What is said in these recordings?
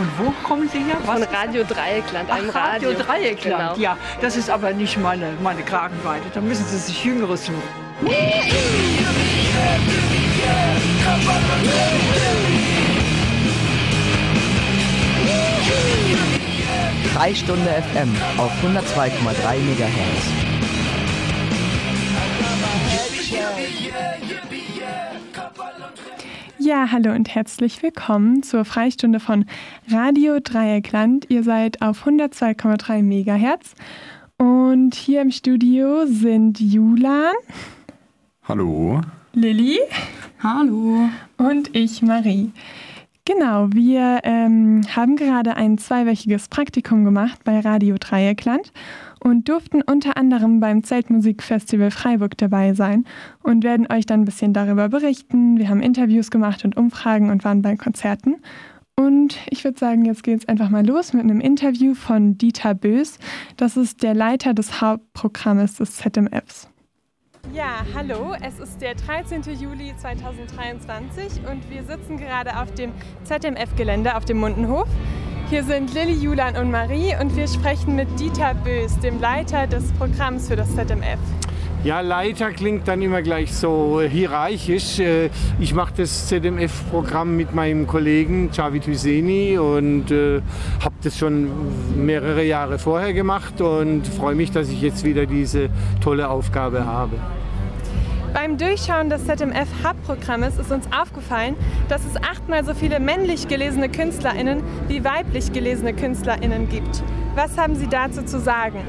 Von wo kommen Sie her? Was Von Radio Dreieckland, einem Ach, Radio. Radio Dreieckland, genau. ja. Das ist aber nicht meine, meine Kragenweite. Da müssen Sie sich Jüngeres suchen. Freistunde FM auf 102,3 MHz. Ja, hallo und herzlich willkommen zur Freistunde von Radio Dreieckland. Ihr seid auf 102,3 MHz und hier im Studio sind Julan. Hallo. Lilly. Hallo. Und ich, Marie. Genau, wir ähm, haben gerade ein zweiwöchiges Praktikum gemacht bei Radio Dreieckland und durften unter anderem beim Zeltmusikfestival Freiburg dabei sein und werden euch dann ein bisschen darüber berichten. Wir haben Interviews gemacht und Umfragen und waren bei Konzerten. Und ich würde sagen, jetzt geht es einfach mal los mit einem Interview von Dieter Bös. Das ist der Leiter des Hauptprogrammes des ZMFs. Ja, hallo, es ist der 13. Juli 2023 und wir sitzen gerade auf dem ZMF-Gelände auf dem Mundenhof. Hier sind Lilly, Julan und Marie und wir sprechen mit Dieter Bös, dem Leiter des Programms für das ZMF. Ja, Leiter klingt dann immer gleich so hierarchisch. Äh, ich mache das ZMF-Programm mit meinem Kollegen Javid Hüseni und äh, habe das schon mehrere Jahre vorher gemacht und freue mich, dass ich jetzt wieder diese tolle Aufgabe habe. Beim Durchschauen des ZMF-Hub-Programmes ist uns aufgefallen, dass es achtmal so viele männlich gelesene KünstlerInnen wie weiblich gelesene KünstlerInnen gibt. Was haben Sie dazu zu sagen?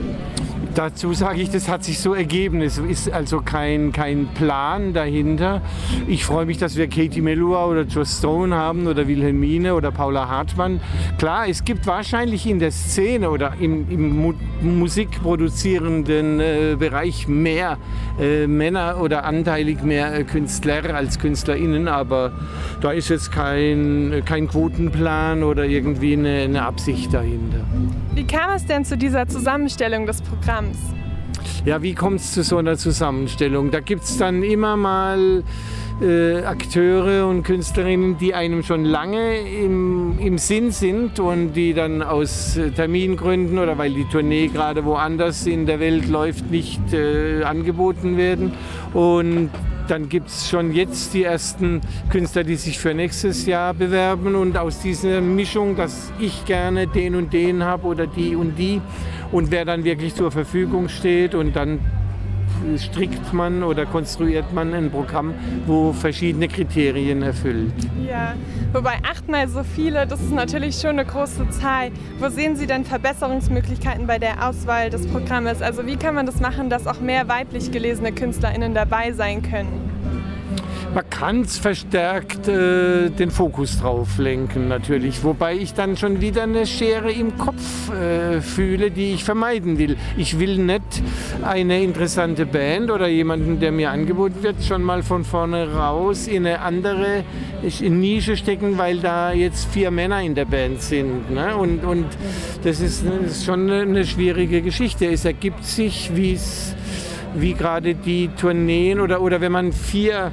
Dazu sage ich, das hat sich so ergeben. Es ist also kein, kein Plan dahinter. Ich freue mich, dass wir Katie Melua oder Joss Stone haben oder Wilhelmine oder Paula Hartmann. Klar, es gibt wahrscheinlich in der Szene oder im, im Mu musikproduzierenden äh, Bereich mehr äh, Männer oder anteilig mehr äh, Künstler als KünstlerInnen, aber da ist jetzt kein, kein Quotenplan oder irgendwie eine, eine Absicht dahinter. Wie kam es denn zu dieser Zusammenstellung des Programms? Ja, wie kommt es zu so einer Zusammenstellung? Da gibt es dann immer mal äh, Akteure und Künstlerinnen, die einem schon lange im, im Sinn sind und die dann aus äh, Termingründen oder weil die Tournee gerade woanders in der Welt läuft, nicht äh, angeboten werden. Und dann gibt es schon jetzt die ersten Künstler, die sich für nächstes Jahr bewerben. Und aus dieser Mischung, dass ich gerne den und den habe oder die und die und wer dann wirklich zur Verfügung steht und dann strickt man oder konstruiert man ein Programm, wo verschiedene Kriterien erfüllt. Ja, wobei achtmal so viele, das ist natürlich schon eine große Zahl. Wo sehen Sie denn Verbesserungsmöglichkeiten bei der Auswahl des Programmes? Also wie kann man das machen, dass auch mehr weiblich gelesene KünstlerInnen dabei sein können? Man kann es verstärkt äh, den Fokus drauf lenken natürlich, wobei ich dann schon wieder eine Schere im Kopf äh, fühle, die ich vermeiden will. Ich will nicht eine interessante Band oder jemanden, der mir angeboten wird, schon mal von vorne raus in eine andere Nische stecken, weil da jetzt vier Männer in der Band sind. Ne? Und, und das ist, das ist schon eine schwierige Geschichte. Es ergibt sich, wie es wie gerade die Tourneen oder, oder wenn man vier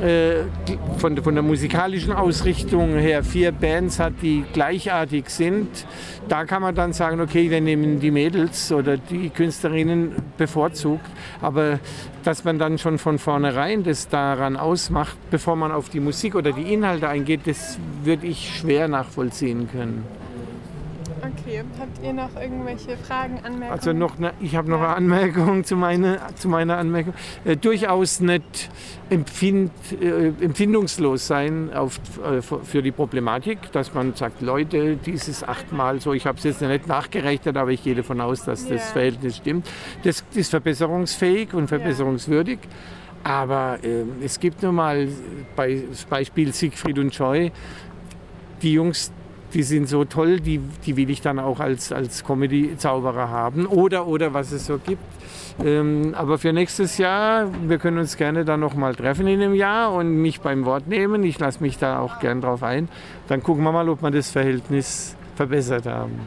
äh, von, von der musikalischen Ausrichtung her vier Bands hat, die gleichartig sind, da kann man dann sagen, okay, wir nehmen die Mädels oder die Künstlerinnen bevorzugt. Aber dass man dann schon von vornherein das daran ausmacht, bevor man auf die Musik oder die Inhalte eingeht, das würde ich schwer nachvollziehen können. Okay, habt ihr noch irgendwelche Fragen, Anmerkungen? Also noch ne, ich habe noch eine Anmerkung zu, meine, zu meiner Anmerkung. Äh, durchaus nicht empfind, äh, empfindungslos sein auf, äh, für die Problematik, dass man sagt, Leute, dieses achtmal so, ich habe es jetzt nicht nachgerechnet, aber ich gehe davon aus, dass das yeah. Verhältnis stimmt. Das ist verbesserungsfähig und verbesserungswürdig. Yeah. Aber äh, es gibt nun mal bei Beispiel Siegfried und Joy, die Jungs, die sind so toll, die, die will ich dann auch als, als Comedy-Zauberer haben. Oder, oder was es so gibt. Ähm, aber für nächstes Jahr, wir können uns gerne dann nochmal treffen in einem Jahr und mich beim Wort nehmen. Ich lasse mich da auch gern drauf ein. Dann gucken wir mal, ob wir das Verhältnis verbessert haben.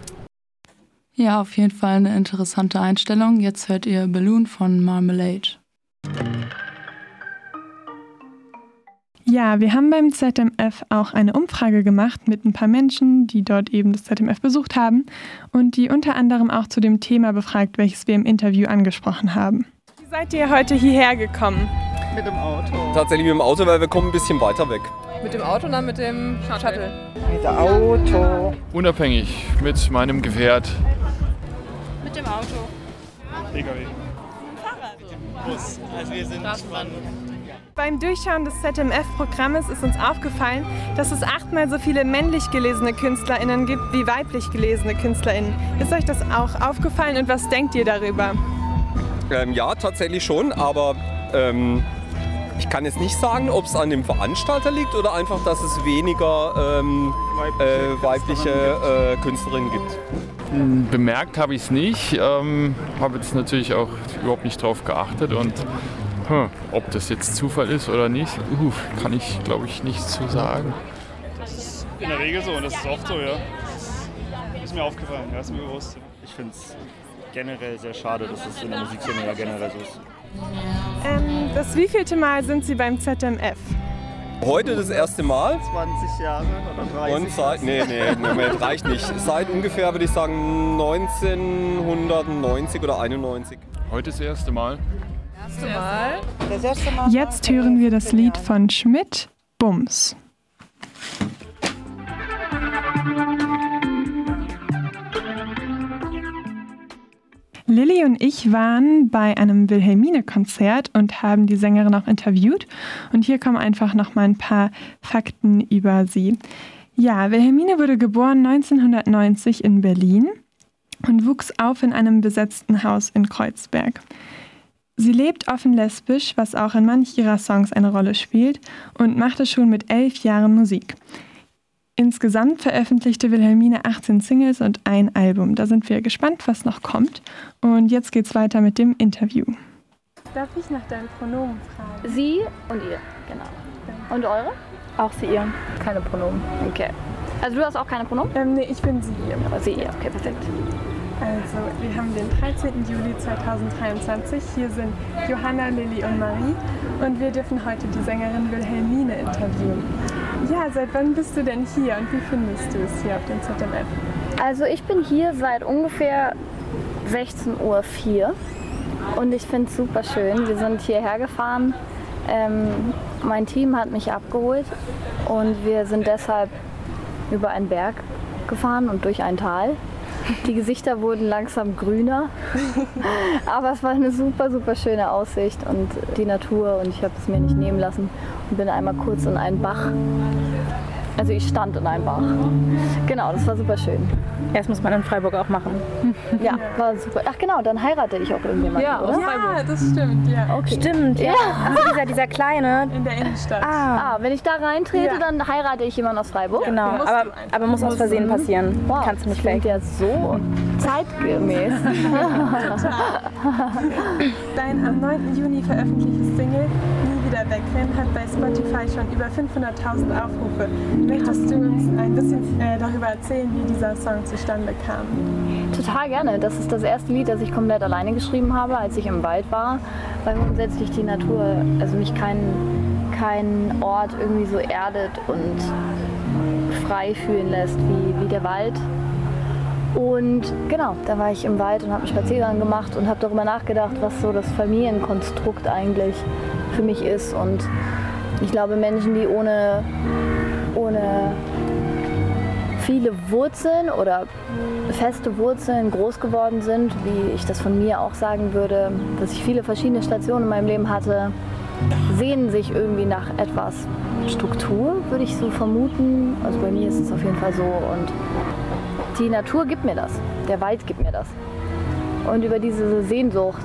Ja, auf jeden Fall eine interessante Einstellung. Jetzt hört ihr Balloon von Marmalade. Ja, wir haben beim ZMF auch eine Umfrage gemacht mit ein paar Menschen, die dort eben das ZMF besucht haben und die unter anderem auch zu dem Thema befragt, welches wir im Interview angesprochen haben. Wie seid ihr heute hierher gekommen? Mit dem Auto. Tatsächlich mit dem Auto, weil wir kommen ein bisschen weiter weg. Mit dem Auto oder mit dem Shuttle? Mit dem Auto. Unabhängig mit meinem Gefährt. Mit dem Auto. PKW. Fahrrad. Bus. Also wir sind von beim Durchschauen des ZMF-Programmes ist uns aufgefallen, dass es achtmal so viele männlich gelesene KünstlerInnen gibt wie weiblich gelesene KünstlerInnen. Ist euch das auch aufgefallen und was denkt ihr darüber? Ähm, ja, tatsächlich schon, aber ähm, ich kann jetzt nicht sagen, ob es an dem Veranstalter liegt oder einfach, dass es weniger ähm, weibliche, äh, weibliche äh, Künstlerinnen gibt. Hm, bemerkt habe ich es nicht, ähm, habe jetzt natürlich auch überhaupt nicht drauf geachtet und hm, ob das jetzt Zufall ist oder nicht, uh, kann ich glaube ich nicht zu sagen. Das ist in der Regel so und das ist oft so, ja. Das ist mir aufgefallen, ja, ist mir bewusst. Ich finde es generell sehr schade, dass es in der Musikszene ja generell so ist. Ähm, das wievielte Mal sind Sie beim ZMF? Heute das erste Mal. 20 Jahre oder 30 Und seit, nee, nee, Moment, reicht nicht. Seit ungefähr, würde ich sagen, 1990 oder 91. Heute das erste Mal. Erste Mal. Das erste Mal. Jetzt hören wir das Lied von Schmidt, Bums. Lilly und ich waren bei einem Wilhelmine-Konzert und haben die Sängerin auch interviewt. Und hier kommen einfach noch mal ein paar Fakten über sie. Ja, Wilhelmine wurde geboren 1990 in Berlin und wuchs auf in einem besetzten Haus in Kreuzberg. Sie lebt offen lesbisch, was auch in manch ihrer Songs eine Rolle spielt, und machte schon mit elf Jahren Musik. Insgesamt veröffentlichte Wilhelmine 18 Singles und ein Album. Da sind wir gespannt, was noch kommt. Und jetzt geht's weiter mit dem Interview. Darf ich nach deinen Pronomen fragen? Sie und ihr, genau. Und eure? Auch sie, ihr. Keine Pronomen. Okay. Also du hast auch keine Pronomen? Ähm, nee, ich bin sie, ihr. Aber sie, ihr. Okay, perfekt. Also, wir haben den 13. Juli 2023. Hier sind Johanna, Lilly und Marie und wir dürfen heute die Sängerin Wilhelmine interviewen. Ja, seit wann bist du denn hier und wie findest du es hier auf dem ZMF? Also ich bin hier seit ungefähr 16.04 Uhr und ich finde es super schön. Wir sind hierher gefahren. Ähm, mein Team hat mich abgeholt und wir sind deshalb über einen Berg gefahren und durch ein Tal. Die Gesichter wurden langsam grüner, aber es war eine super, super schöne Aussicht und die Natur und ich habe es mir nicht nehmen lassen und bin einmal kurz in einen Bach. Also ich stand in einem Bach. Genau, das war super schön. Das muss man in Freiburg auch machen. Ja, war super. Ach genau, dann heirate ich auch irgendjemanden, ja, oder? Ja, das stimmt, ja. Okay. Stimmt, ja. Ja. Also dieser, dieser kleine. In der Innenstadt. Ah, Ah, wenn ich da reintrete, Ja. dann heirate ich jemanden aus Freiburg. genau. Aber, aber muss aus Versehen passieren. Wow, Kannst du nicht das klingt fake. ja so zeitgemäß. Dein am 9. Juni veröffentlichtes Single wieder wegrennen hat bei Spotify schon über 500.000 Aufrufe. Möchtest du uns ein bisschen äh, darüber erzählen, wie dieser Song zustande kam? Total gerne. Das ist das erste Lied, das ich komplett alleine geschrieben habe, als ich im Wald war, weil grundsätzlich die Natur, also mich kein, kein Ort irgendwie so erdet und frei fühlen lässt wie, wie der Wald. Und genau, da war ich im Wald und habe einen Spaziergang gemacht und habe darüber nachgedacht, was so das Familienkonstrukt eigentlich für mich ist. Und ich glaube, Menschen, die ohne, ohne viele Wurzeln oder feste Wurzeln groß geworden sind, wie ich das von mir auch sagen würde, dass ich viele verschiedene Stationen in meinem Leben hatte, sehnen sich irgendwie nach etwas Struktur, würde ich so vermuten. Also bei mir ist es auf jeden Fall so und die Natur gibt mir das, der Wald gibt mir das. Und über diese Sehnsucht,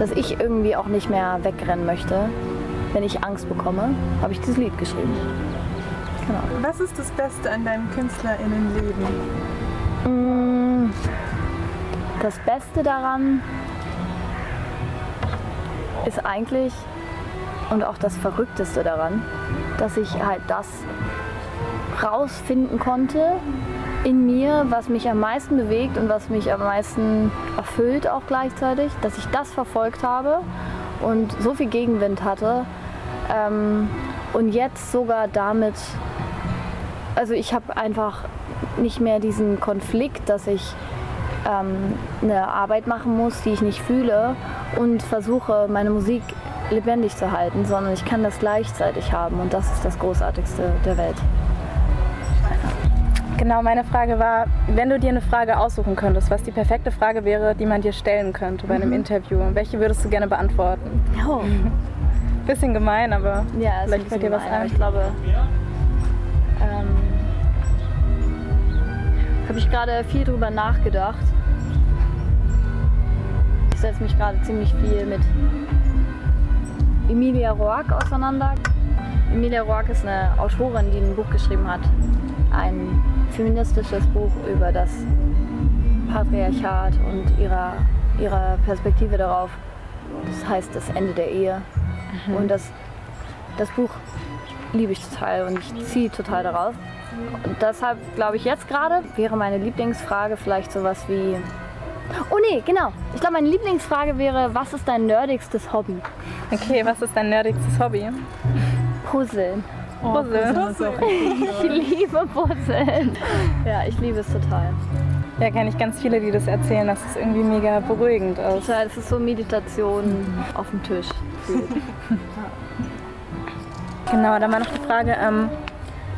dass ich irgendwie auch nicht mehr wegrennen möchte, wenn ich Angst bekomme, habe ich dieses Lied geschrieben. Genau. Was ist das Beste an deinem KünstlerInnenleben? Mm, Das Beste daran ist eigentlich und auch das Verrückteste daran, dass ich halt das rausfinden konnte in mir, was mich am meisten bewegt und was mich am meisten erfüllt auch gleichzeitig, dass ich das verfolgt habe und so viel Gegenwind hatte, ähm, Und jetzt sogar damit, also ich habe einfach nicht mehr diesen Konflikt, dass ich ähm, eine Arbeit machen muss, die ich nicht fühle und versuche, meine Musik lebendig zu halten, sondern ich kann das gleichzeitig haben und das ist das Großartigste der Welt. Genau, meine Frage war, wenn du dir eine Frage aussuchen könntest, was die perfekte Frage wäre, die man dir stellen könnte bei einem mhm. Interview, welche würdest du gerne beantworten? Oh. Bisschen gemein, aber ja, vielleicht fällt dir was ein. Ich glaube, ähm, habe ich gerade viel drüber nachgedacht. Ich setze mich gerade ziemlich viel mit Emilia Roark auseinander. Emilia Roark ist eine Autorin, die ein Buch geschrieben hat. Ein feministisches Buch über das Patriarchat und ihrer, ihrer Perspektive darauf. Das heißt das Ende der Ehe. Mhm. Und das, das Buch liebe ich total und ich ziehe total darauf. Und deshalb glaube ich jetzt gerade wäre meine Lieblingsfrage vielleicht sowas wie. Oh nee, genau. Ich glaube, meine Lieblingsfrage wäre, was ist dein nerdigstes Hobby? Okay, was ist dein nerdigstes Hobby? Puzzeln. Oh, Puzzeln. Puzzeln ich liebe Puzzeln. Ja, ich liebe es total. Ja, kenne ich ganz viele, die das erzählen, dass es irgendwie mega beruhigend ist. Ja, es ist so Meditation auf dem Tisch. genau, dann war noch die Frage, ähm,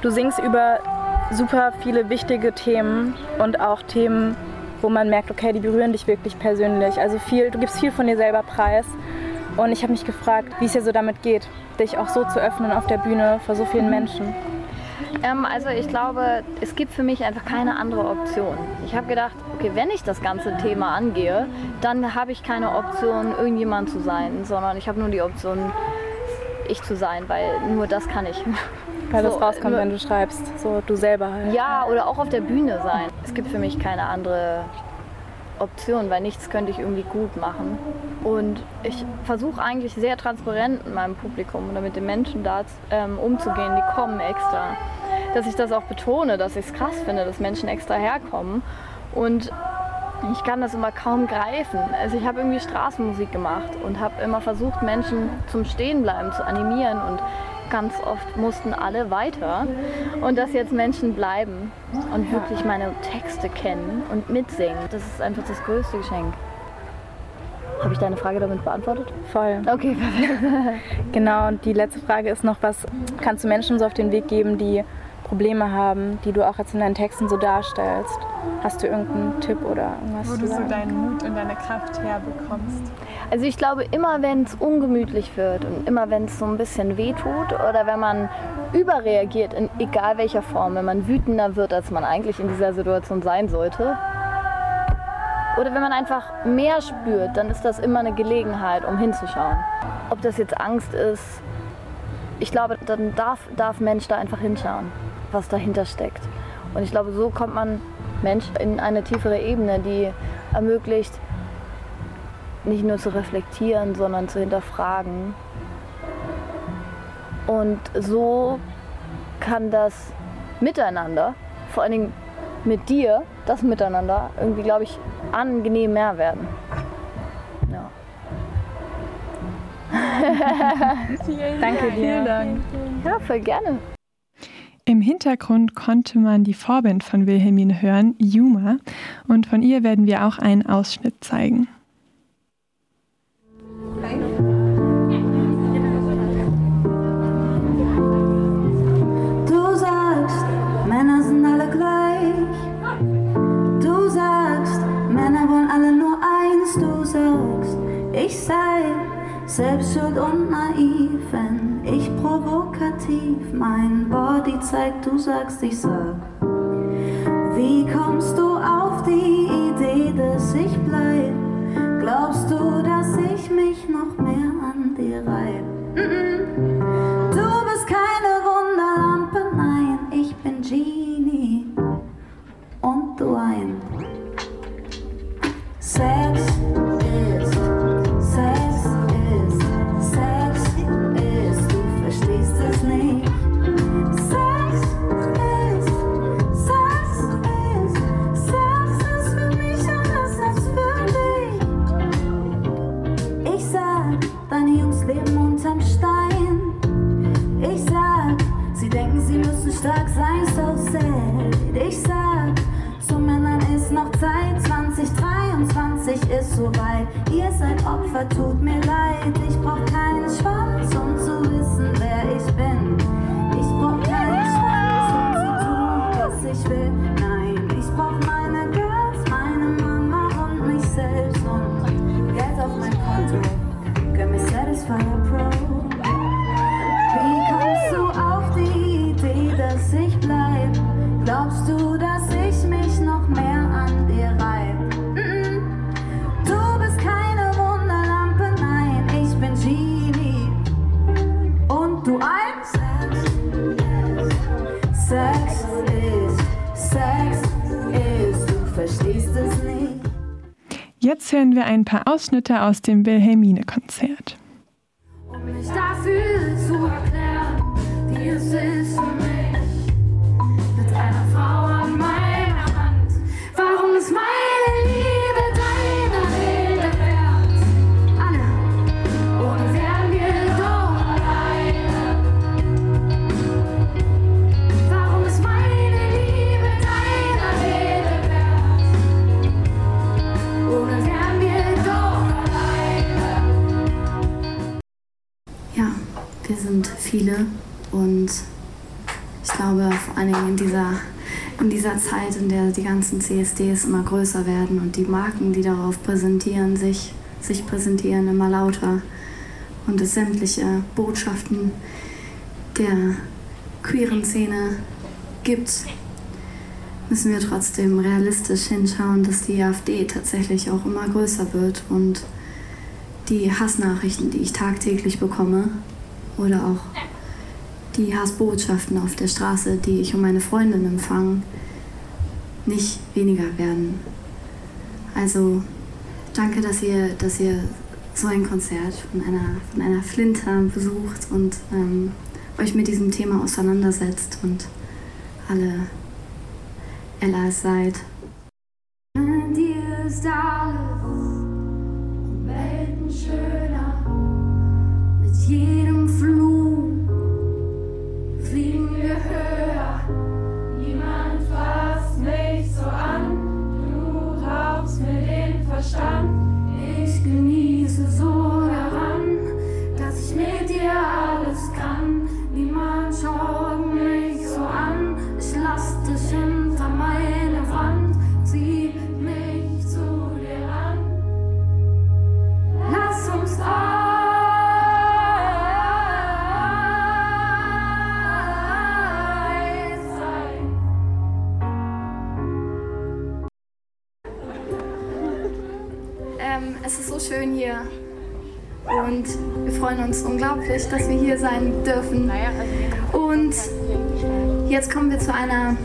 du singst über super viele wichtige Themen und auch Themen, wo man merkt, okay, die berühren dich wirklich persönlich. Also viel, du gibst viel von dir selber preis. Und ich habe mich gefragt, wie es dir so damit geht, dich auch so zu öffnen auf der Bühne vor so vielen Menschen. Ähm, also ich glaube, es gibt für mich einfach keine andere Option. Ich habe gedacht, okay, wenn ich das ganze Thema angehe, dann habe ich keine Option, irgendjemand zu sein, sondern ich habe nur die Option, ich zu sein, weil nur das kann ich. Weil so, das rauskommt, wenn du schreibst, so du selber halt. Ja, oder auch auf der Bühne sein. Es gibt für mich keine andere Option, weil nichts könnte ich irgendwie gut machen. Und ich versuche eigentlich sehr transparent mit meinem Publikum oder mit den Menschen da ähm, umzugehen, die kommen extra. Dass ich das auch betone, dass ich es krass finde, dass Menschen extra herkommen. Und ich kann das immer kaum greifen. Also ich habe irgendwie Straßenmusik gemacht und habe immer versucht, Menschen zum Stehenbleiben zu animieren und ganz oft mussten alle weiter und dass jetzt Menschen bleiben und wirklich meine Texte kennen und mitsingen, das ist einfach das größte Geschenk. Habe ich deine Frage damit beantwortet? Voll. Okay, perfekt. genau, und die letzte Frage ist noch, was kannst du Menschen so auf den Weg geben, die Probleme haben, die du auch jetzt in deinen Texten so darstellst? Hast du irgendeinen Tipp oder irgendwas? Wo du so deinen Mut und deine Kraft herbekommst? Also ich glaube, immer wenn es ungemütlich wird und immer wenn es so ein bisschen wehtut oder wenn man überreagiert, in egal welcher Form, wenn man wütender wird, als man eigentlich in dieser Situation sein sollte, oder wenn man einfach mehr spürt, dann ist das immer eine Gelegenheit, um hinzuschauen. Ob das jetzt Angst ist, ich glaube, dann darf, darf Mensch da einfach hinschauen was dahinter steckt. Und ich glaube, so kommt man Mensch in eine tiefere Ebene, die ermöglicht, nicht nur zu reflektieren, sondern zu hinterfragen. Und so kann das Miteinander, vor allen Dingen mit dir, das Miteinander, irgendwie, glaube ich, angenehm mehr werden. Ja. Danke dir. Vielen Dank. Ja, voll gerne. Im Hintergrund konnte man die Vorband von Wilhelmine hören, Yuma, und von ihr werden wir auch einen Ausschnitt zeigen. Ich sei selbst schuld und naiv, wenn ich provokativ mein Body zeigt, du sagst, ich sag. Wie kommst du ist so weit. Ihr seid Opfer, tut mir leid. Jetzt hören wir ein paar Ausschnitte aus dem Wilhelmine-Konzert. Viele. Und ich glaube vor allen Dingen in dieser, in dieser Zeit, in der die ganzen CSDs immer größer werden und die Marken, die darauf präsentieren, sich, sich präsentieren, immer lauter und es sämtliche Botschaften der queeren Szene gibt, müssen wir trotzdem realistisch hinschauen, dass die AfD tatsächlich auch immer größer wird und die Hassnachrichten, die ich tagtäglich bekomme oder auch die Hassbotschaften auf der Straße, die ich und meine Freundin empfangen, nicht weniger werden. Also danke, dass ihr, dass ihr so ein Konzert von einer, von einer Flinter besucht und ähm, euch mit diesem Thema auseinandersetzt und alle Ellas seid. An dir alles um Welten schöner. Mit jedem und wir freuen uns unglaublich, dass wir hier sein dürfen. Und jetzt kommen wir zu einer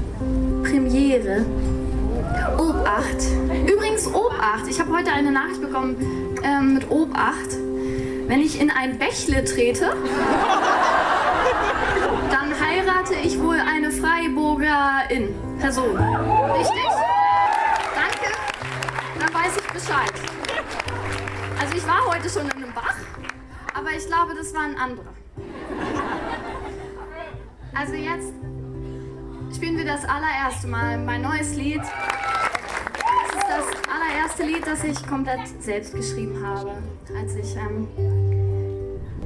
Premiere. Obacht. Übrigens Obacht. Ich habe heute eine Nachricht bekommen ähm, mit Obacht. Wenn ich in ein Bächle trete, dann heirate ich wohl eine Freiburgerin. Person. Richtig? Danke. Dann weiß ich Bescheid. Also ich war heute schon aber ich glaube, das war ein anderer. Also jetzt spielen wir das allererste Mal mein neues Lied. Das ist das allererste Lied, das ich komplett selbst geschrieben habe, als ich ähm,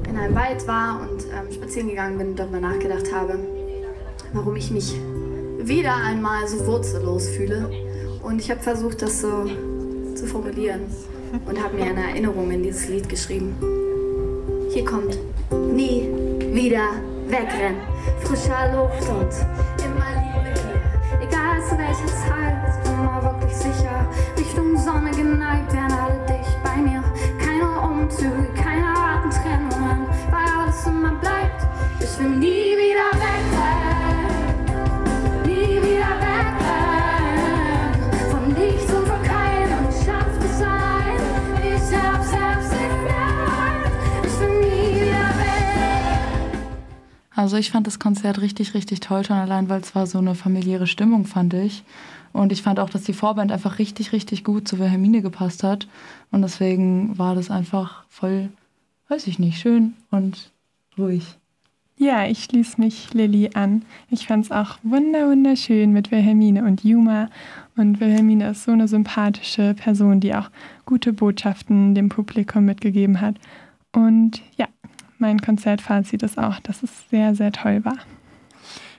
in einem Wald war und ähm, spazieren gegangen bin und darüber nachgedacht habe, warum ich mich wieder einmal so wurzellos fühle. Und ich habe versucht, das so zu formulieren und habe mir eine Erinnerung in dieses Lied geschrieben. Hier kommt Nie wieder wegrennen, frischer Luft und immer Liebe hier. Egal zu welcher Zeit, immer wirklich sicher. Also ich fand das Konzert richtig, richtig toll, schon allein, weil es war so eine familiäre Stimmung, fand ich. Und ich fand auch, dass die Vorband einfach richtig, richtig gut zu Wilhelmine gepasst hat. Und deswegen war das einfach voll, weiß ich nicht, schön und ruhig. Ja, ich schließe mich Lilly an. Ich fand es auch wunder wunderschön mit Wilhelmine und Juma. Und Wilhelmine ist so eine sympathische Person, die auch gute Botschaften dem Publikum mitgegeben hat. Und ja, mein Konzertfazit ist auch, dass es sehr, sehr toll war.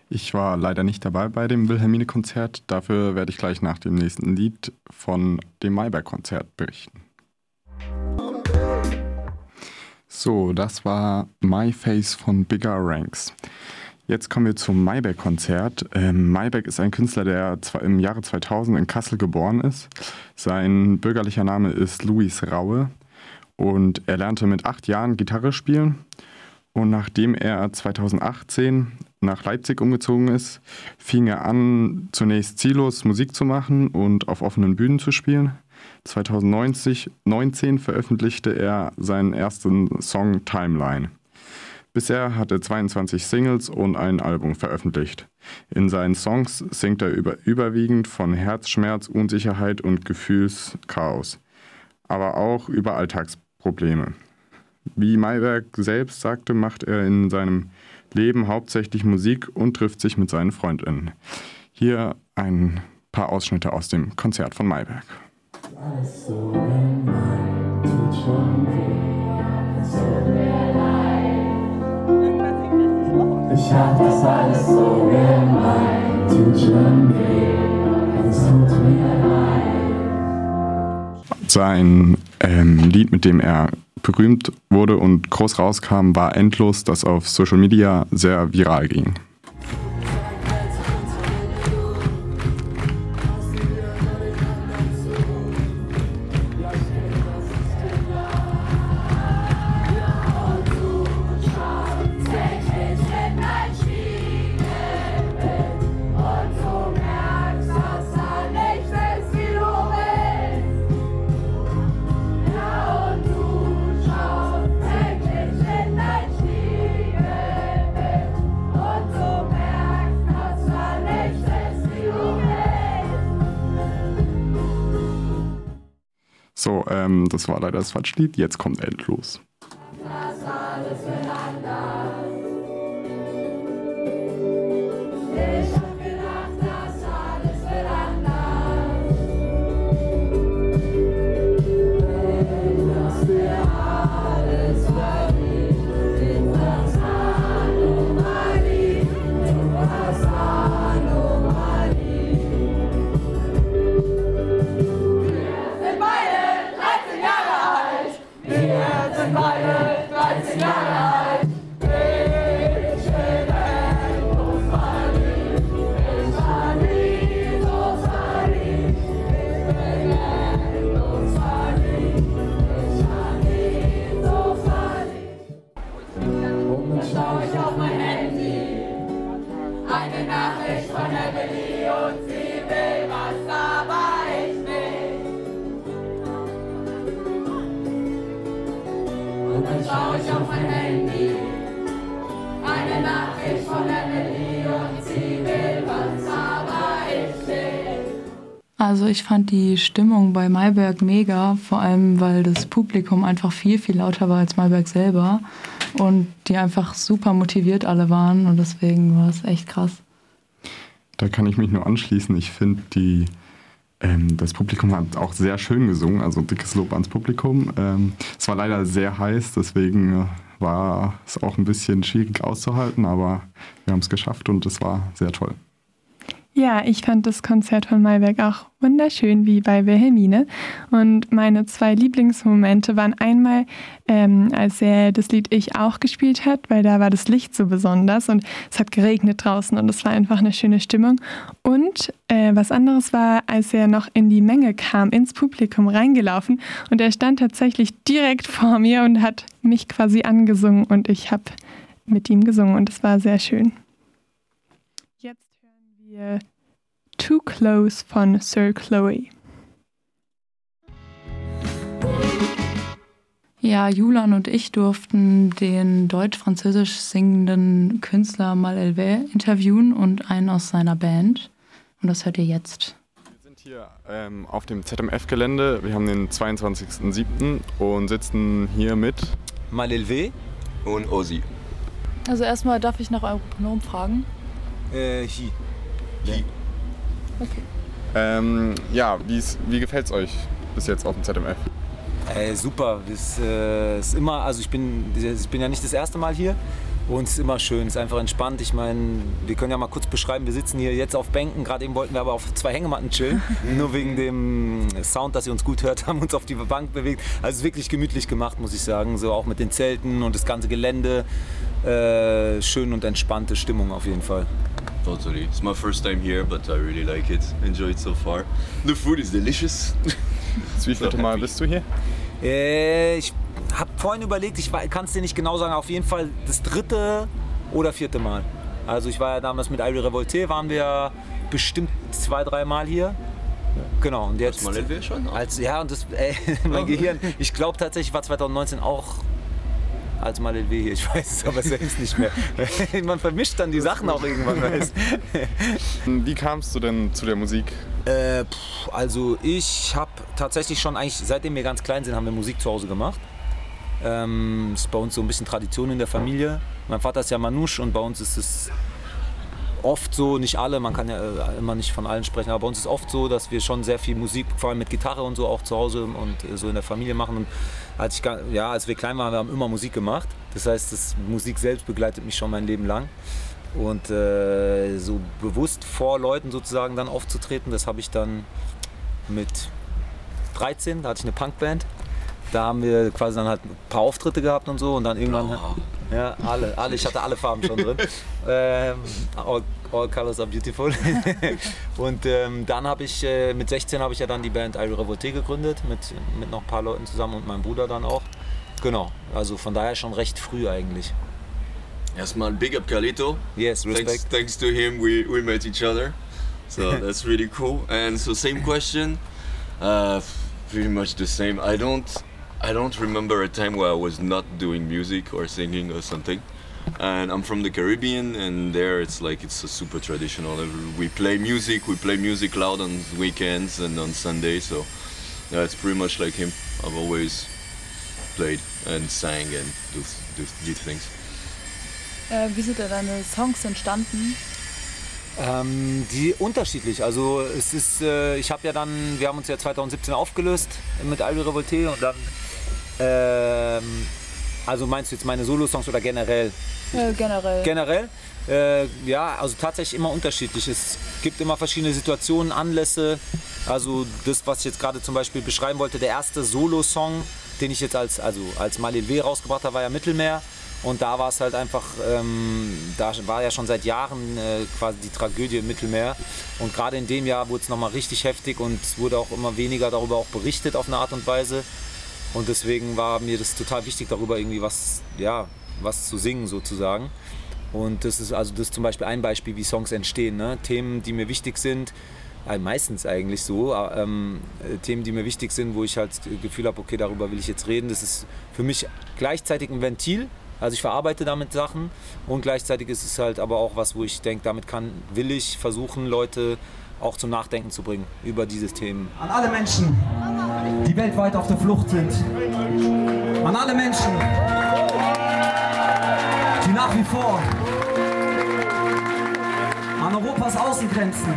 Ich war leider nicht dabei bei dem Wilhelmine-Konzert. Dafür werde ich gleich nach dem nächsten Lied von dem Mayberg-Konzert berichten. So, das war My Face von Bigger Ranks. Jetzt kommen wir zum Maybeck-Konzert. Ähm, ist ein Künstler, der im Jahre 2000 in Kassel geboren ist. Sein bürgerlicher Name ist Luis Raue und er lernte mit acht Jahren Gitarre spielen. Und nachdem er 2018 nach Leipzig umgezogen ist, fing er an, zunächst ziellos Musik zu machen und auf offenen Bühnen zu spielen. 2019 veröffentlichte er seinen ersten Song Timeline. Bisher hat er 22 Singles und ein Album veröffentlicht. In seinen Songs singt er über, überwiegend von Herzschmerz, Unsicherheit und Gefühlschaos, aber auch über Alltagsprobleme. Wie Mayberg selbst sagte, macht er in seinem Leben hauptsächlich Musik und trifft sich mit seinen Freundinnen. Hier ein paar Ausschnitte aus dem Konzert von Mayberg. Alles so gemein, tut schon weh, es tut mir leid. Ich hab das alles so gemein, tut schon weh, es tut mir leid. Sein ähm, Lied, mit dem er berühmt wurde und groß rauskam, war Endlos, das auf Social Media sehr viral ging. Das war leider das falsche Lied. Jetzt kommt Endlos. Die Stimmung bei Mayberg mega, vor allem weil das Publikum einfach viel, viel lauter war als Mayberg selber und die einfach super motiviert alle waren und deswegen war es echt krass. Da kann ich mich nur anschließen. Ich finde, ähm, das Publikum hat auch sehr schön gesungen, also dickes Lob ans Publikum. Ähm, es war leider sehr heiß, deswegen äh, war es auch ein bisschen schwierig auszuhalten, aber wir haben es geschafft und es war sehr toll. Ja, ich fand das Konzert von Mayberg auch wunderschön, wie bei Wilhelmine. Und meine zwei Lieblingsmomente waren einmal, ähm, als er das Lied Ich auch gespielt hat, weil da war das Licht so besonders und es hat geregnet draußen und es war einfach eine schöne Stimmung. Und äh, was anderes war, als er noch in die Menge kam, ins Publikum reingelaufen und er stand tatsächlich direkt vor mir und hat mich quasi angesungen und ich habe mit ihm gesungen und es war sehr schön wir Too Close von Sir Chloe. Ja, Julan und ich durften den deutsch-französisch singenden Künstler Mal Elvé interviewen und einen aus seiner Band. Und das hört ihr jetzt. Wir sind hier ähm, auf dem ZMF-Gelände. Wir haben den 22.07. und sitzen hier mit Mal Elvé und Ozzy. Also erstmal darf ich nach eurem Pronomen fragen. Äh, he. Okay. Ähm, ja, wie gefällt es euch bis jetzt auf dem ZMF? Äh, super. Es äh, ist immer, also ich bin, ich bin ja nicht das erste Mal hier. Und es ist immer schön, es ist einfach entspannt. Ich meine, wir können ja mal kurz beschreiben, wir sitzen hier jetzt auf Bänken. Gerade eben wollten wir aber auf zwei Hängematten chillen. Nur wegen dem Sound, dass ihr uns gut hört, haben wir uns auf die Bank bewegt. Also es ist wirklich gemütlich gemacht, muss ich sagen. So auch mit den Zelten und das ganze Gelände. Äh, schön und entspannte Stimmung auf jeden Fall. Totally. It's my first time here, but I really like it. Enjoy it so far. The food is delicious. Das wievielte Mal bist du hier? Äh, ich habe vorhin überlegt, ich kann es dir nicht genau sagen, auf jeden Fall das dritte oder vierte Mal. Also ich war ja damals mit Ivy Revolte, waren wir bestimmt zwei, drei Mal hier. Genau, und jetzt. Als Malelwe schon? Als, ja, und das, ey, mein Gehirn, ich glaube tatsächlich war 2019 auch als Malelwe hier. Ich weiß es aber selbst nicht mehr. Man vermischt dann die Sachen auch irgendwann. Weißt. Wie kamst du denn zu der Musik? Äh, pff, also ich habe tatsächlich schon eigentlich, seitdem wir ganz klein sind, haben wir Musik zu Hause gemacht. Ähm, ist bei uns so ein bisschen Tradition in der Familie. Mein Vater ist ja Manouche und bei uns ist es oft so, nicht alle, man kann ja äh, immer nicht von allen sprechen, aber bei uns ist oft so, dass wir schon sehr viel Musik, vor allem mit Gitarre und so auch zu Hause und äh, so in der Familie machen. Und als, ich, ja, als wir klein waren, wir haben immer Musik gemacht. Das heißt, das Musik selbst begleitet mich schon mein Leben lang. Und äh, so bewusst vor Leuten sozusagen dann aufzutreten, das habe ich dann mit 13, da hatte ich eine Punkband. Da haben wir quasi dann halt ein paar Auftritte gehabt und so und dann irgendwann, oh. ja, alle, alle, ich hatte alle Farben schon drin. ähm, all, colors are beautiful. und ähm, dann habe ich, äh, mit 16 habe ich ja dann die Band Irie Revolte gegründet, mit, mit noch ein paar Leuten zusammen und meinem Bruder dann auch. Genau, also von daher schon recht früh eigentlich. Erstmal big up Carlito. Yes, respect. Thanks, thanks to him we, we met each other. So that's really cool. And so same question, uh, pretty much the same. I don't I don't remember a time where I was not doing music or singing or something. And I'm from the Caribbean, and there it's like it's a super traditional. We play music, we play music loud on weekends and on Sundays. So yeah, it's pretty much like him. I've always played and sang and do, do, did things. Äh, wie sind da deine Songs entstanden? Ähm, die unterschiedlich. Also es ist, äh, ich habe ja dann, wir haben uns ja 2017 aufgelöst mit Albi Revolte und dann ähm, also meinst du jetzt meine Solo-Songs oder generell? Äh, generell. Generell? Äh, ja, also tatsächlich immer unterschiedlich. Es gibt immer verschiedene Situationen, Anlässe. Also das, was ich jetzt gerade zum Beispiel beschreiben wollte, der erste Solo-Song, den ich jetzt als, also als Malil W rausgebracht habe, war ja Mittelmeer. Und da war es halt einfach, ähm, da war ja schon seit Jahren äh, quasi die Tragödie im Mittelmeer. Und gerade in dem Jahr wurde es nochmal richtig heftig und es wurde auch immer weniger darüber auch berichtet auf eine Art und Weise. Und deswegen war mir das total wichtig, darüber irgendwie was, ja, was zu singen sozusagen. Und das ist also das ist zum Beispiel ein Beispiel, wie Songs entstehen. Ne? Themen, die mir wichtig sind, äh, meistens eigentlich so, äh, ähm, Themen, die mir wichtig sind, wo ich halt das Gefühl habe, okay, darüber will ich jetzt reden. Das ist für mich gleichzeitig ein Ventil. Also ich verarbeite damit Sachen und gleichzeitig ist es halt aber auch was, wo ich denke, damit kann, will ich versuchen, Leute auch zum Nachdenken zu bringen über dieses Thema. An alle Menschen, die weltweit auf der Flucht sind. An alle Menschen, die nach wie vor an Europas Außengrenzen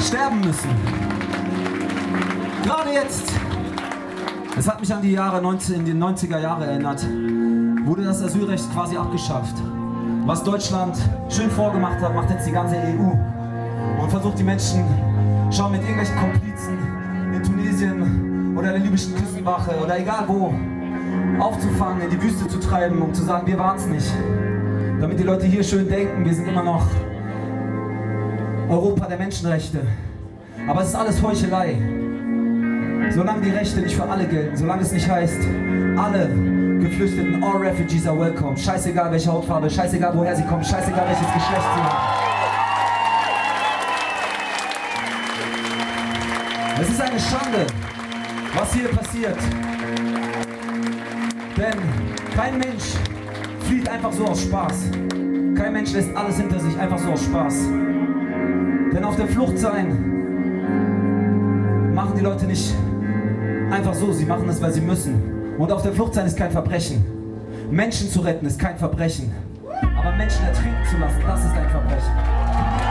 sterben müssen. Gerade jetzt, es hat mich an die Jahre 19, in den 90er Jahre erinnert, wurde das Asylrecht quasi abgeschafft. Was Deutschland schön vorgemacht hat, macht jetzt die ganze EU und versucht die Menschen schon mit irgendwelchen Komplizen in oder der libyschen Küstenwache oder egal wo aufzufangen, in die Wüste zu treiben, um zu sagen, wir waren es nicht. Damit die Leute hier schön denken, wir sind immer noch Europa der Menschenrechte. Aber es ist alles Heuchelei. Solange die Rechte nicht für alle gelten, solange es nicht heißt, alle Geflüchteten, all refugees are welcome. Scheißegal welche Hautfarbe, scheißegal woher sie kommen, scheißegal welches Geschlecht sie haben. Es ist eine Schande, was hier passiert. Denn kein Mensch flieht einfach so aus Spaß. Kein Mensch lässt alles hinter sich einfach so aus Spaß. Denn auf der Flucht sein machen die Leute nicht einfach so, sie machen es, weil sie müssen. Und auf der Flucht sein ist kein Verbrechen. Menschen zu retten ist kein Verbrechen. Aber Menschen ertrinken zu lassen, das ist ein Verbrechen.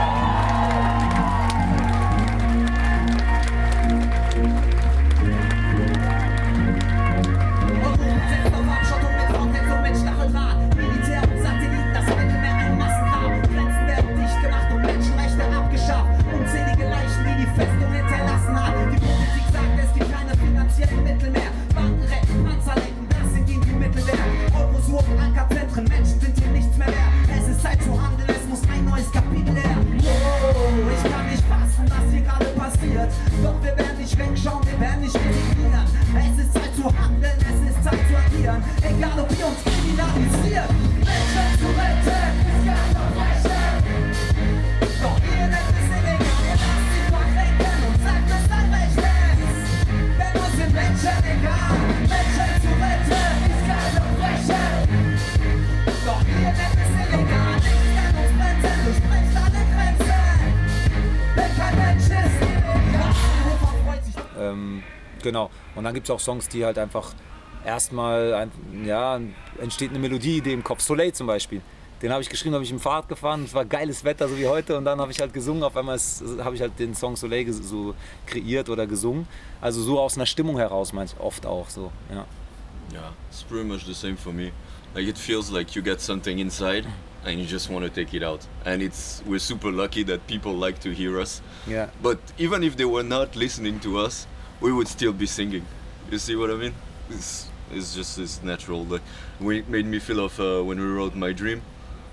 Genau. Und dann gibt es auch Songs, die halt einfach erstmal, ein, ja, entsteht eine Melodieidee im Kopf. Soleil zum Beispiel. Den habe ich geschrieben, habe ich im Fahrrad gefahren. Es war geiles Wetter, so wie heute. Und dann habe ich halt gesungen. Auf einmal habe ich halt den Song Soleil so kreiert oder gesungen. Also so aus einer Stimmung heraus, manchmal oft auch so. Ja. Yeah, it's pretty much the same for me. Like it feels like you get something inside and you just want to take it out. And it's we're super lucky that people like to hear us. Yeah. But even if they were not listening to us, we would still be singing. You see what I mean? It's it's just it's natural. Like we it made me feel of uh, when we wrote My Dream.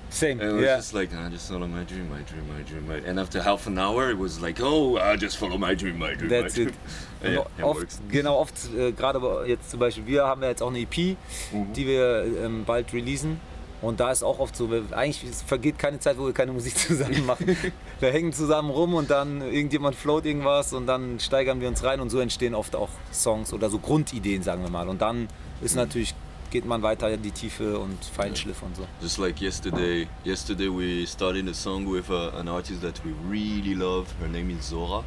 Same. And it was yeah. just like I just follow my dream, my dream, my dream, my. And after half an hour, it was like, oh, I just follow my dream, my dream, That's my it. dream. yeah, Und it oft, works. genau, oft, äh, gerade aber jetzt zum Beispiel, wir haben ja jetzt auch eine EP, Mhm. die wir ähm, bald releasen. Und da ist auch oft so, eigentlich vergeht keine Zeit, wo wir keine Musik zusammen machen. wir hängen zusammen rum und dann irgendjemand float irgendwas und dann steigern wir uns rein und so entstehen oft auch Songs oder so Grundideen, sagen wir mal. Und dann ist Mhm. natürlich, geht man weiter in die Tiefe und Feinschliff und so. Just like yesterday, yesterday we started a song with uh, an artist that we really love. Her name is Zora,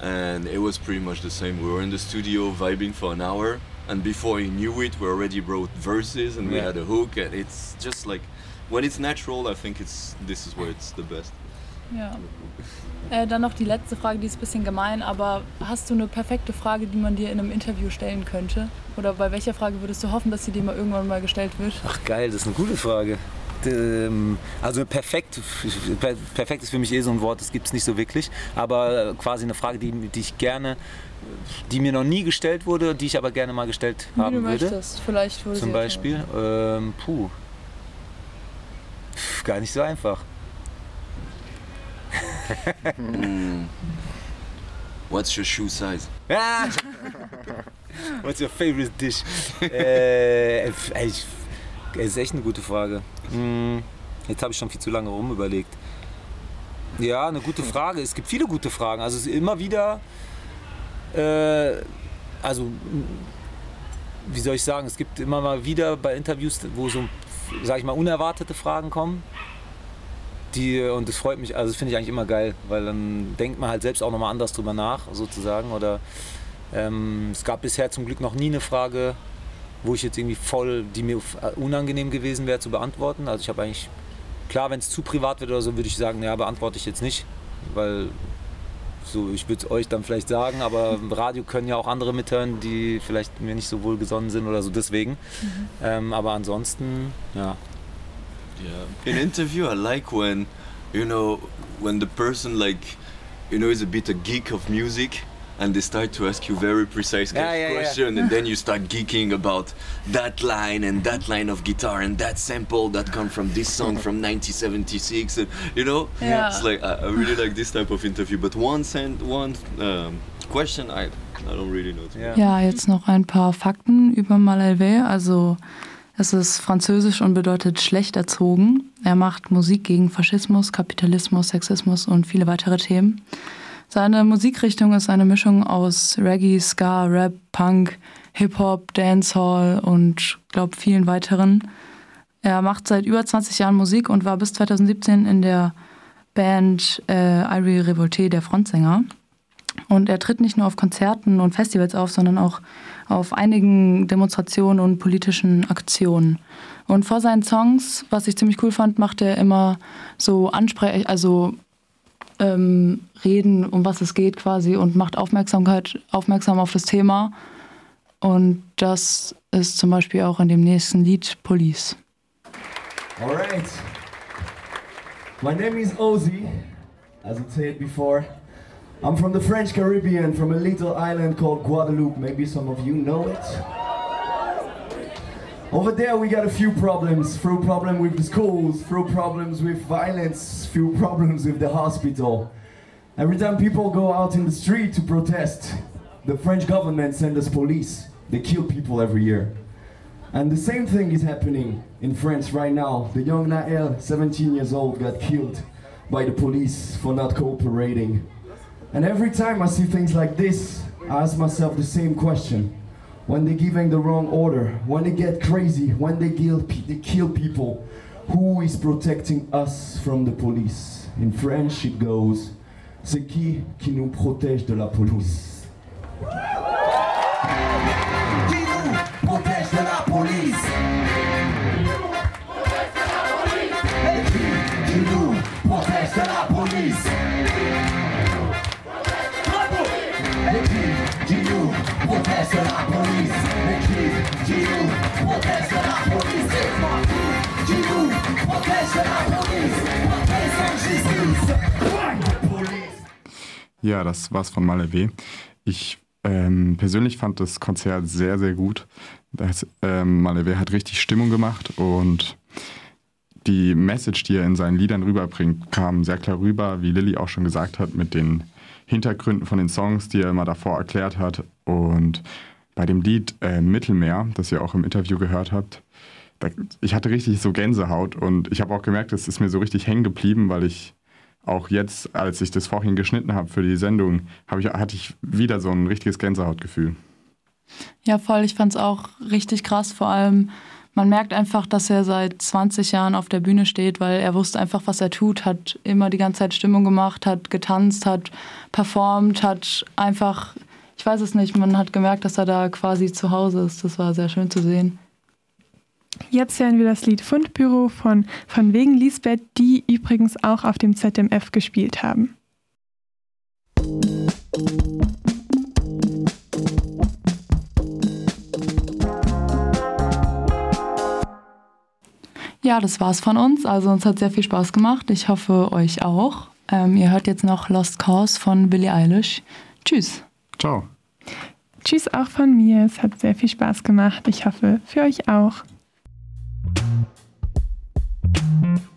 and it was pretty much the same. We were in the studio vibing for an hour, and before he knew it, we already wrote verses and we Yeah. had a hook. And it's just like when it's natural, I think it's this is where it's the best. Ja. Äh, dann noch die letzte Frage, die ist ein bisschen gemein, aber hast du eine perfekte Frage, die man dir in einem Interview stellen könnte? Oder bei welcher Frage würdest du hoffen, dass sie dir mal irgendwann mal gestellt wird? Ach geil, das ist eine gute Frage. Ähm, Also perfekt, per- perfekt ist für mich eh so ein Wort, das gibt es nicht so wirklich. Aber äh, quasi eine Frage, die, die ich gerne, die mir noch nie gestellt wurde, die ich aber gerne mal gestellt Wie haben du würde. möchtest. Vielleicht wurde Zum Beispiel. Ähm, puh. Pff, Gar nicht so einfach. What's your shoe size? Ah! What's your favorite dish? äh, ey, ich, das ist echt eine gute Frage. Hm, Jetzt habe ich schon viel zu lange rumüberlegt. Ja, eine gute Frage. Es gibt viele gute Fragen. Also es ist immer wieder, äh, also wie soll ich sagen, es gibt immer mal wieder bei Interviews, wo so, sag ich mal, unerwartete Fragen kommen. Die, und das freut mich, also das finde ich eigentlich immer geil, weil dann denkt man halt selbst auch nochmal anders drüber nach, sozusagen. Oder ähm, es gab bisher zum Glück noch nie eine Frage, wo ich jetzt irgendwie voll, die mir unangenehm gewesen wäre zu beantworten. Also ich habe eigentlich, klar, wenn es zu privat wird oder so, würde ich sagen, ja, beantworte ich jetzt nicht, weil so, ich würde es euch dann vielleicht sagen, aber im Radio können ja auch andere mithören, die vielleicht mir nicht so wohlgesonnen sind oder so, deswegen. Ähm, aber ansonsten, ja. Yeah. In interview, I like when, you know, when the person like, you know, is a bit a geek of music, and they start to ask you very precise Yeah, yeah, yeah. question, and then you start geeking about that line and that line of guitar and that sample that come from this song from 1976, and you know, Yeah. it's like I, I really like this type of interview. But one sent one um, question, I I don't really know. Ja, jetzt noch ein paar Fakten über Malalvé. Also es ist französisch und bedeutet schlecht erzogen. Er macht Musik gegen Faschismus, Kapitalismus, Sexismus und viele weitere Themen. Seine Musikrichtung ist eine Mischung aus Reggae, Ska, Rap, Punk, Hip-Hop, Dancehall und glaube vielen weiteren. Er macht seit über 20 Jahren Musik und war bis 2017 in der Band äh, Irie Revolte der Frontsänger. Und er tritt nicht nur auf Konzerten und Festivals auf, sondern auch auf einigen Demonstrationen und politischen Aktionen. Und vor seinen Songs, was ich ziemlich cool fand, macht er immer so Ansprech also ähm, Reden, um was es geht quasi und macht Aufmerksamkeit, aufmerksam auf das Thema. Und das ist zum Beispiel auch in dem nächsten Lied Police. Alright. My name is Ozzy, as I said before. I'm from the French Caribbean, from a little island called Guadeloupe. Maybe some of you know it. Over there we got a few problems. Few problems with the schools, few problems with violence, few problems with the hospital. Every time people go out in the street to protest, the French government sends us police. They kill people every year. And the same thing is happening in France right now. The young Nael, 17 years old, got killed by the police for not cooperating. And every time I see things like this, I ask myself the same question when they're giving the wrong order, when they get crazy, when they kill, they kill people, who is protecting us from the police? In French it goes, c'est qui qui nous protège de la police? Ja, das war's von Malé Ich ähm, persönlich fand das Konzert sehr, sehr gut. Das, ähm, Malé hat richtig Stimmung gemacht und die Message, die er in seinen Liedern rüberbringt, kam sehr klar rüber, wie Lilly auch schon gesagt hat, mit den Hintergründen von den Songs, die er immer davor erklärt hat. Und bei dem Lied äh, Mittelmeer, das ihr auch im Interview gehört habt, ich hatte richtig so Gänsehaut und ich habe auch gemerkt, es ist mir so richtig hängen geblieben, weil ich auch jetzt, als ich das vorhin geschnitten habe für die Sendung, ich, hatte ich wieder so ein richtiges Gänsehautgefühl. Ja, voll. Ich fand es auch richtig krass. Vor allem, man merkt einfach, dass er seit 20 Jahren auf der Bühne steht, weil er wusste einfach, was er tut, hat immer die ganze Zeit Stimmung gemacht, hat getanzt, hat performt, hat einfach, ich weiß es nicht, man hat gemerkt, dass er da quasi zu Hause ist. Das war sehr schön zu sehen. Jetzt hören wir das Lied Fundbüro von Von wegen Lisbeth, die übrigens auch auf dem ZMF gespielt haben. Ja, das war's von uns. Also uns hat sehr viel Spaß gemacht. Ich hoffe, euch auch. Ähm, ihr hört jetzt noch Lost Cause von Billie Eilish. Tschüss. Ciao. Tschüss auch von mir. Es hat sehr viel Spaß gemacht. Ich hoffe, für euch auch. Thank you.